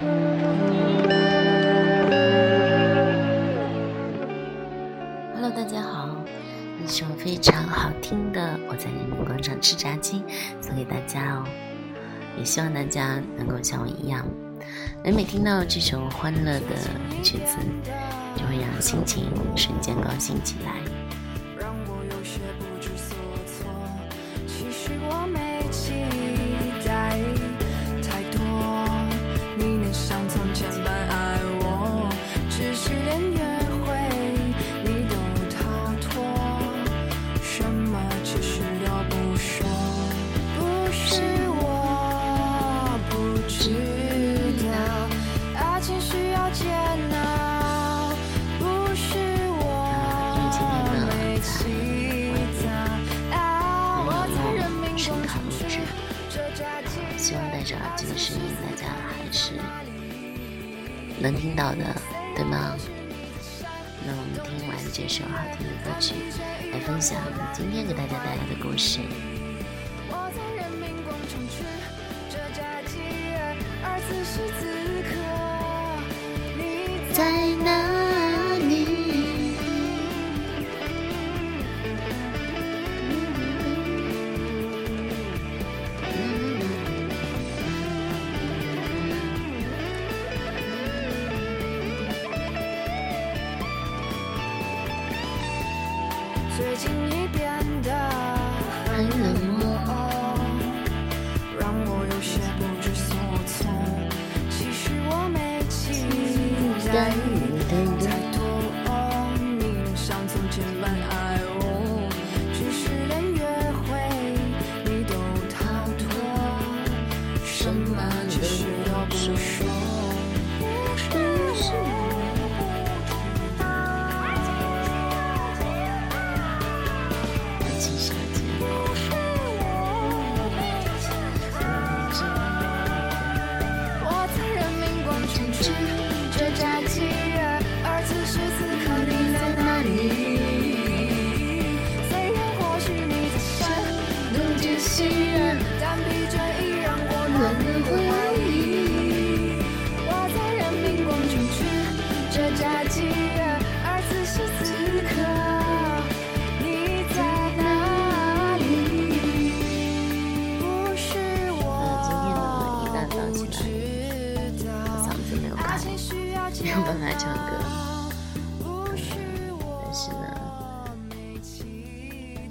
Hello，大家好，一首非常好听的《我在人民广场吃炸鸡》送给大家哦，也希望大家能够像我一样，每每听到这首欢乐的曲子，就会让心情瞬间高兴起来。能听到的，对吗？那我们听完这首好听的歌曲，来分享今天给大家带来的故事。在哪？你变 Jesus.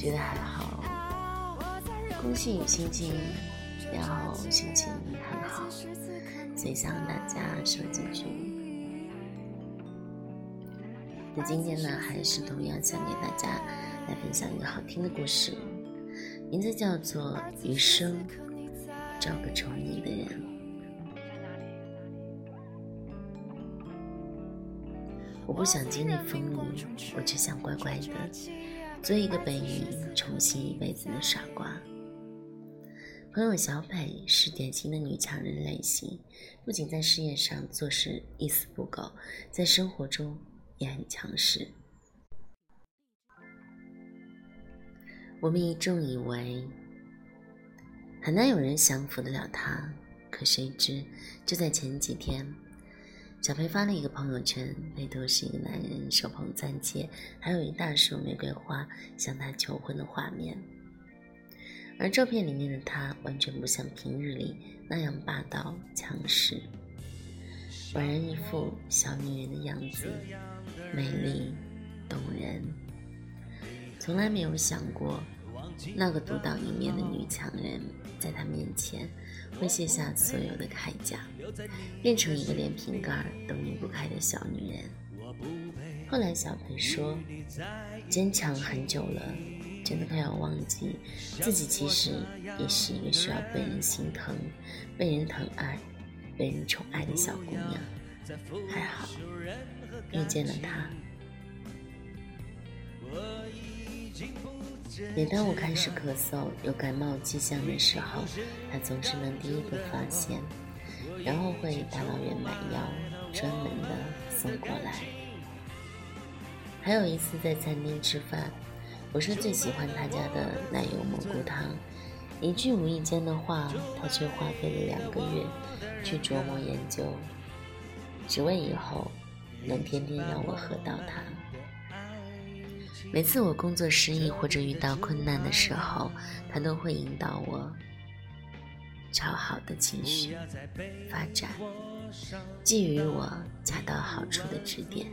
觉得还好，空气心情，然后心情很好，所以想大家说几句。那今天呢，还是同样想给大家来分享一个好听的故事，名字叫做《余生找个宠你的人》。我不想经历风雨，我只想乖乖的。做一个被你宠幸一辈子的傻瓜。朋友小北是典型的女强人类型，不仅在事业上做事一丝不苟，在生活中也很强势。我们一众以为很难有人降服得了她，可谁知就在前几天。小裴发了一个朋友圈，背头是一个男人手捧钻戒，还有一大束玫瑰花向他求婚的画面。而照片里面的他完全不像平日里那样霸道强势，宛然一副小女人的样子，美丽动人。从来没有想过，那个独当一面的女强人，在他面前。会卸下所有的铠甲，变成一个连瓶盖都拧不开的小女人。后来小裴说，坚强很久了，真的快要忘记自己其实也是一个需要被人心疼、被人疼爱、被人宠爱的小姑娘。还好遇见了他。每当我开始咳嗽、有感冒迹象的时候，他总是能第一个发现，然后会大老远买药，专门的送过来。还有一次在餐厅吃饭，我说最喜欢他家的奶油蘑菇汤，一句无意间的话，他却花费了两个月去琢磨研究，只为以后能天天让我喝到它。每次我工作失意或者遇到困难的时候，他都会引导我朝好的情绪发展，给予我恰到好处的指点，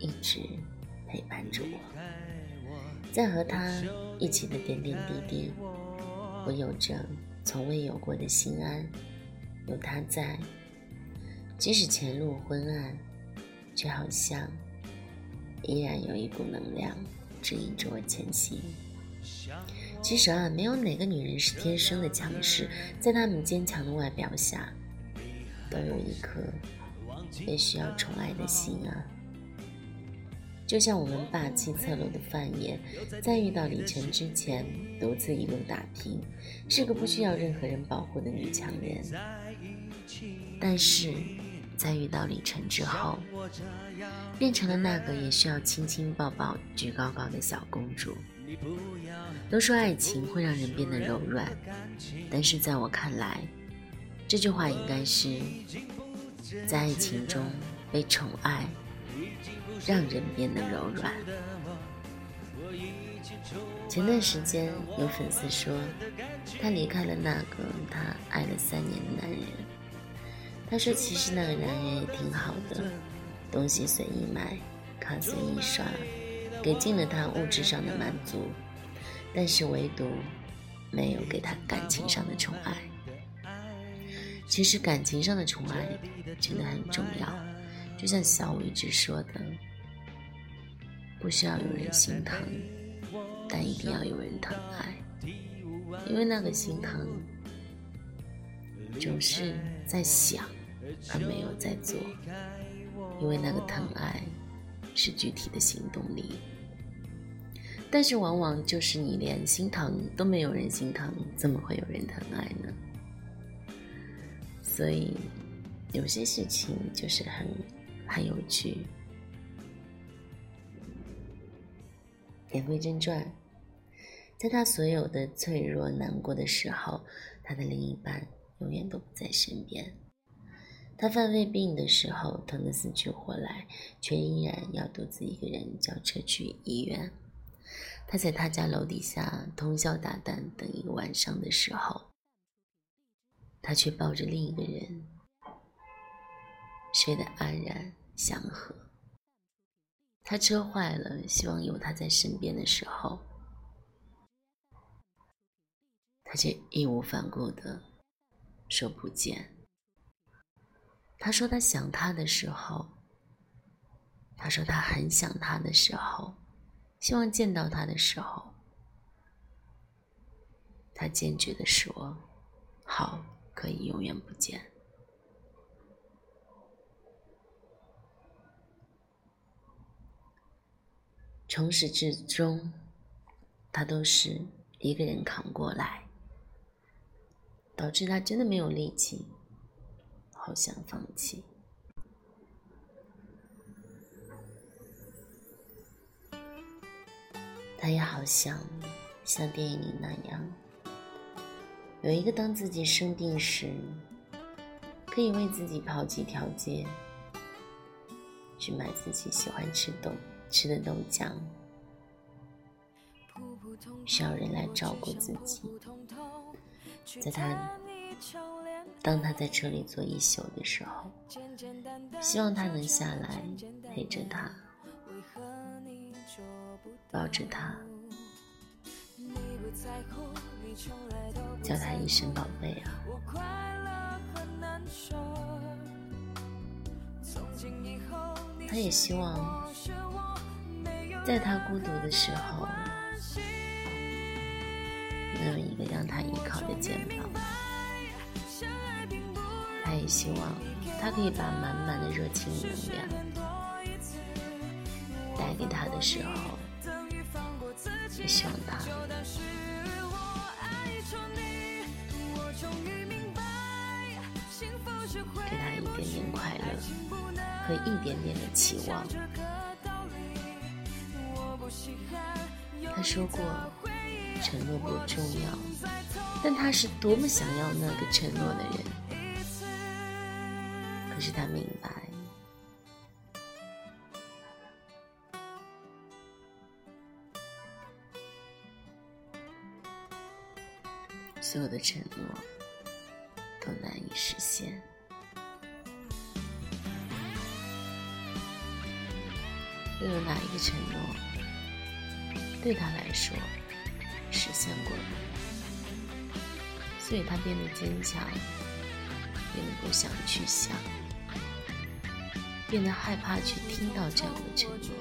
一直陪伴着我。在和他一起的点点滴滴，我有着从未有过的心安。有他在，即使前路昏暗，却好像依然有一股能量。指引着我前行。其实啊，没有哪个女人是天生的强势，在她们坚强的外表下，都有一颗也需要宠爱的心啊。就像我们霸气侧漏的范爷，在遇到李晨之前，独自一路打拼，是个不需要任何人保护的女强人。但是。在遇到李晨之后，变成了那个也需要亲亲抱抱、举高高的小公主。都说爱情会让人变得柔软，但是在我看来，这句话应该是在爱情中被宠爱，让人变得柔软。前段时间有粉丝说，他离开了那个他爱了三年的男人。他说：“其实那个男人也挺好的，东西随意买，卡随意刷，给尽了他物质上的满足，但是唯独没有给他感情上的宠爱。其实感情上的宠爱真的很重要，就像小五一直说的，不需要有人心疼，但一定要有人疼爱，因为那个心疼总是在想。”而没有在做，因为那个疼爱是具体的行动力。但是往往就是你连心疼都没有人心疼，怎么会有人疼爱呢？所以有些事情就是很很有趣。言归正传，在他所有的脆弱难过的时候，他的另一半永远都不在身边。他犯胃病的时候，疼得死去活来，却依然要独自一个人叫车去医院。他在他家楼底下通宵达旦等一个晚上的时候，他却抱着另一个人睡得安然祥和。他车坏了，希望有他在身边的时候，他却义无反顾的说不见。他说他想他的时候，他说他很想他的时候，希望见到他的时候，他坚决的说：“好，可以永远不见。”从始至终，他都是一个人扛过来，导致他真的没有力气。好想放弃。他也好想像电影里那样，有一个当自己生病时，可以为自己跑几条街，去买自己喜欢吃豆吃的豆浆，需要人来照顾自己，在他。当他在车里坐一宿的时候，希望他能下来陪着他，抱着他，叫他一声宝贝啊。他也希望，在他孤独的时候，能有一个让他依靠的肩膀。他也希望他可以把满满的热情与能量带给他的时候，也希望他给他一点点快乐和一点点的期望。他说过，承诺不重要，但他是多么想要那个承诺的人。可是他明白，所有的承诺都难以实现。又有哪一个承诺对他来说实现过呢？所以他变得坚强，变得不想去想，变得害怕去听到这样的承诺。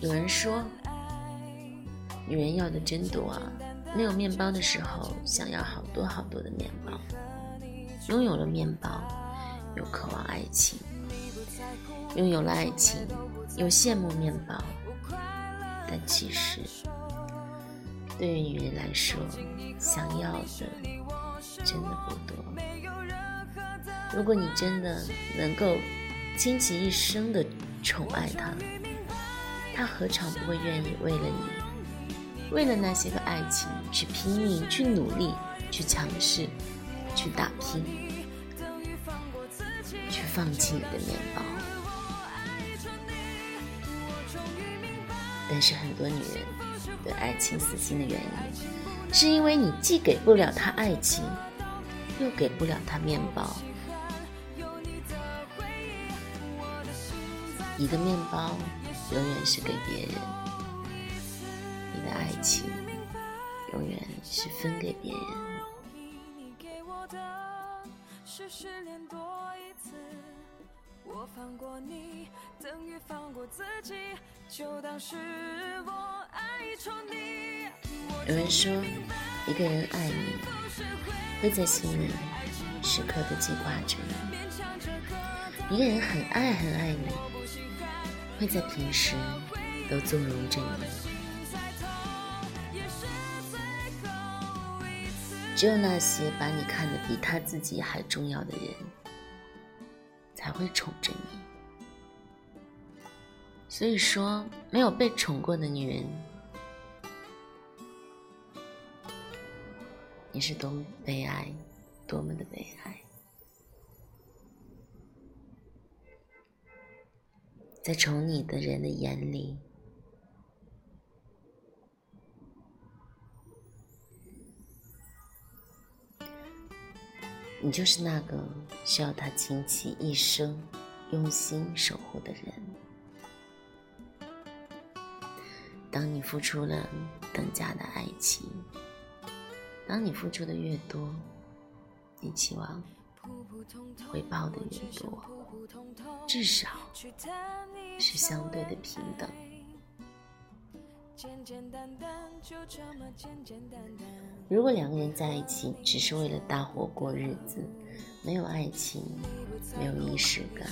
有人说，女人要的真多啊！没有面包的时候，想要好多好多的面包；拥有了面包，又渴望爱情。拥有了爱情，又羡慕面包，但其实，对于女人来说，想要的真的不多。如果你真的能够倾其一生的宠爱她，她何尝不会愿意为了你，为了那些个爱情去拼命、去努力、去尝试、去打拼，去放弃你的面包？但是很多女人对爱情死心的原因，是因为你既给不了她爱情，又给不了她面包。你的面包永远是给别人，的爱情永远是分给别人。我放过你，等于放过自己，就当是我爱宠你。有人说，一个人爱你，会在心里时刻的记挂着你；一个人很爱很爱你，会在平时都纵容着你。只有那些把你看得比他自己还重要的人。才会宠着你。所以说，没有被宠过的女人，你是多么悲哀，多么的悲哀。在宠你的人的眼里。你就是那个需要他倾其一生、用心守护的人。当你付出了等价的爱情，当你付出的越多，你期望回报的越多，至少是相对的平等。如果两个人在一起只是为了搭伙过日子，没有爱情，没有仪式感，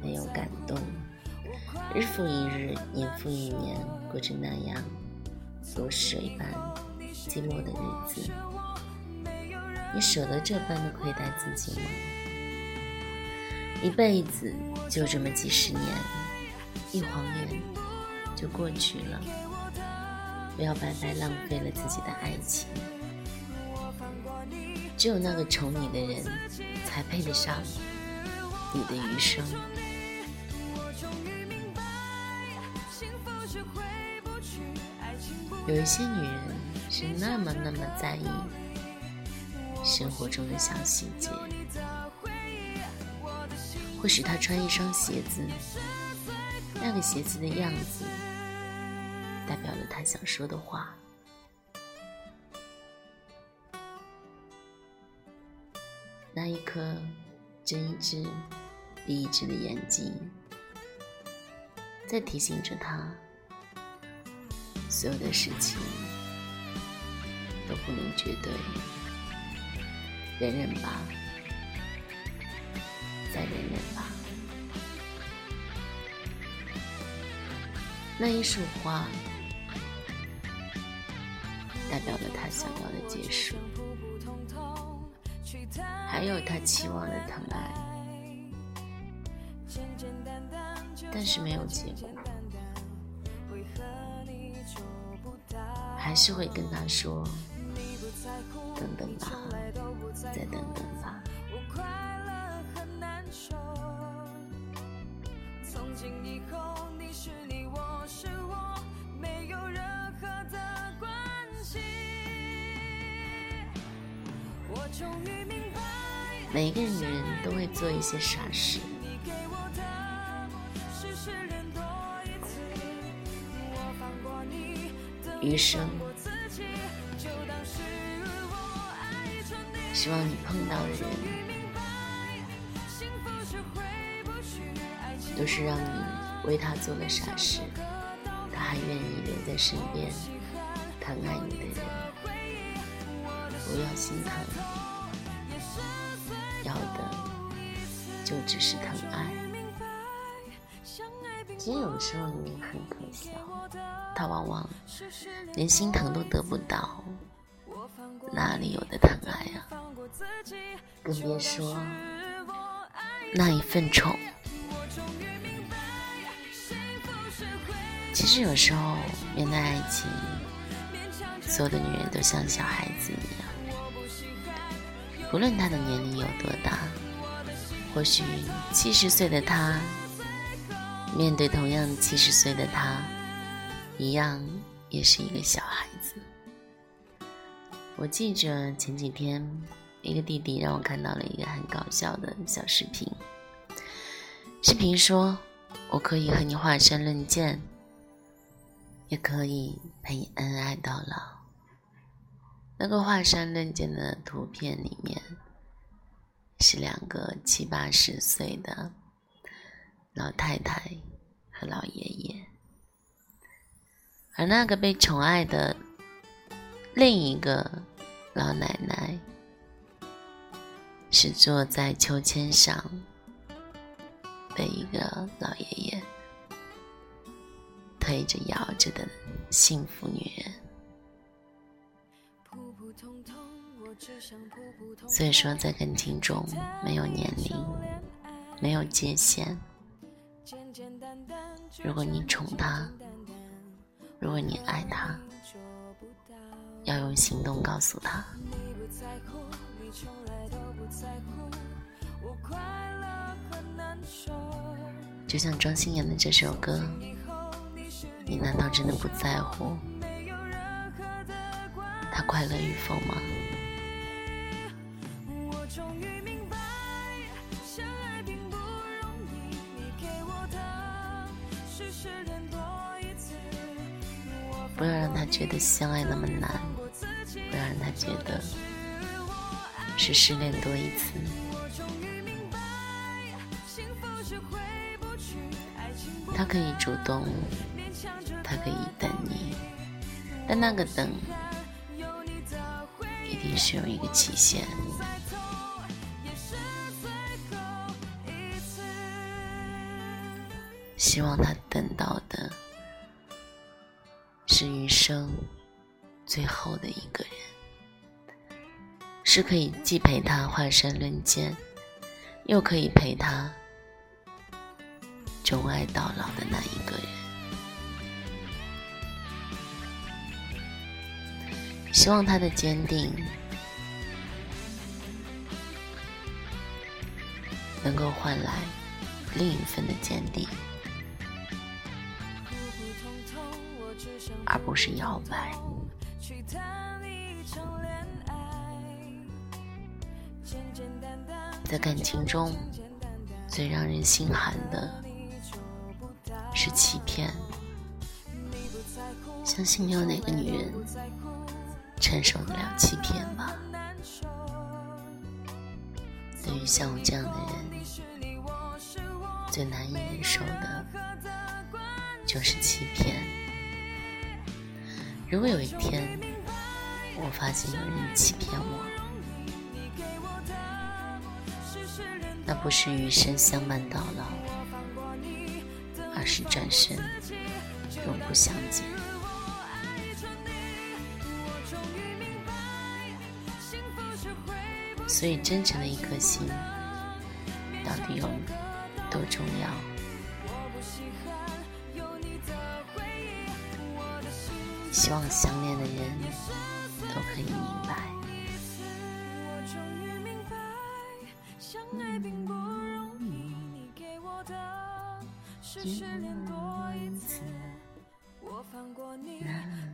没有感动，日复一日，年复一年，过着那样如水般寂寞的日子，你舍得这般的亏待自己吗？一辈子就这么几十年，一晃眼就过去了。不要白白浪费了自己的爱情。只有那个宠你的人，才配得上你的余生。有一些女人是那么那么在意生活中的小细节，或许她穿一双鞋子，那个鞋子的样子。他想说的话。那一颗睁一只闭一只的眼睛，在提醒着他，所有的事情都不能绝对，忍忍吧，再忍忍吧。那一束花。代表了他想要的结束，还有他期望的疼爱，但是没有结果，还是会跟他说：“等等吧，再等等吧。”每一个女人都会做一些傻事，余生，希望你碰到的人，都是让你为他做了傻事，他还愿意留在身边，疼爱你的人，不要心疼，只是疼爱。其实有时候你很可笑，他往往连心疼都得不到，哪里有的疼爱啊？更别说那一份宠。其实有时候面对爱情，所有的女人都像小孩子一样，不论她的年龄有多大，或许七十岁的他。面对同样七十岁的他，一样也是一个小孩子。我记着前几天，一个弟弟让我看到了一个很搞笑的小视频。视频说：“我可以和你华山论剑，也可以陪你恩爱到老。”那个华山论剑的图片里面，是两个七八十岁的。老太太和老爷爷，而那个被宠爱的另一个老奶奶，是坐在秋千上的一个老爷爷推着摇着的幸福女人。普普通通所以说，在感情中没有年龄，没有界限。如果你宠他，如果你爱他，要用行动告诉他。就像庄心妍的这首歌，你难道真的不在乎他快乐与否吗？觉得相爱那么难，不要让他觉得是失恋多一次。他可以主动，他可以等你，但那个等一定是有一个期限。希望他等到的。生最后的一个人，是可以既陪他华山论剑，又可以陪他钟爱到老的那一个人。希望他的坚定能够换来另一份的坚定。而不是摇摆。在感情中，最让人心寒的是欺骗。相信没有哪个女人承受得了欺骗吧？对于像我这样的人，最难以忍受的就是欺骗。如果有一天我发现有人欺骗我，那不是余生相伴到老，而是转身永不相见。所以，真诚的一颗心到底有多重要？希望相恋的人都可以明白。我终于明白相爱并不容易你给我的是失恋多一次我放过你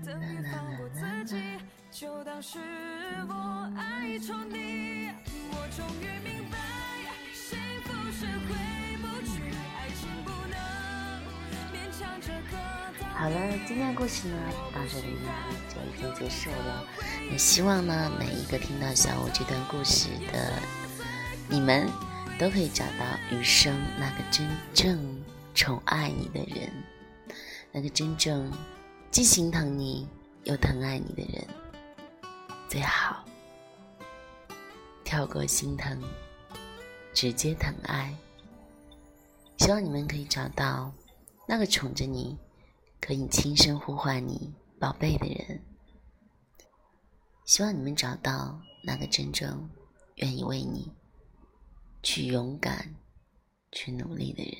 等于放过自己就当是我爱错你。我终于明白幸福是回不去爱情不能勉强着和好了，今天的故事呢到这里呢就已经结束了。也希望呢每一个听到小五这段故事的你们，都可以找到余生那个真正宠爱你的人，那个真正既心疼你又疼爱你的人。最好跳过心疼，直接疼爱。希望你们可以找到那个宠着你。可以轻声呼唤你“宝贝”的人，希望你们找到那个真正愿意为你去勇敢、去努力的人。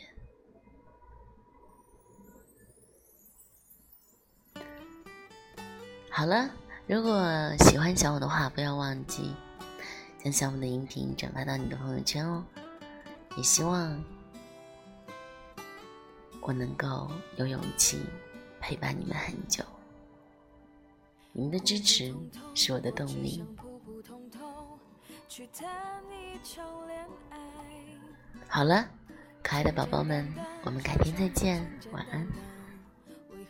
好了，如果喜欢小五的话，不要忘记将小五的音频转发到你的朋友圈哦。也希望我能够有勇气。陪伴你们很久，你们的支持是我的动力。好了，可爱的宝宝们，我们改天再见，晚安。你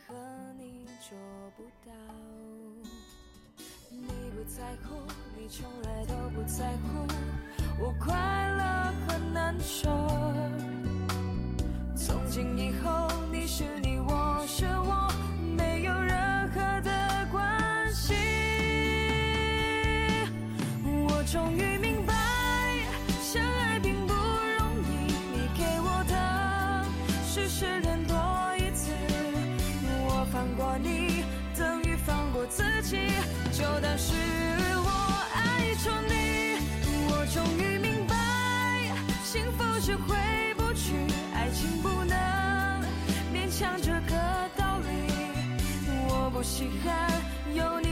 从今以后，你是你，我是我，终于明白，相爱并不容易。你给我的是失恋多一次，我放过你，等于放过自己，就当是我爱错你。我终于明白，幸福是回不去，爱情不。能勉强这个道理，我不稀罕有你。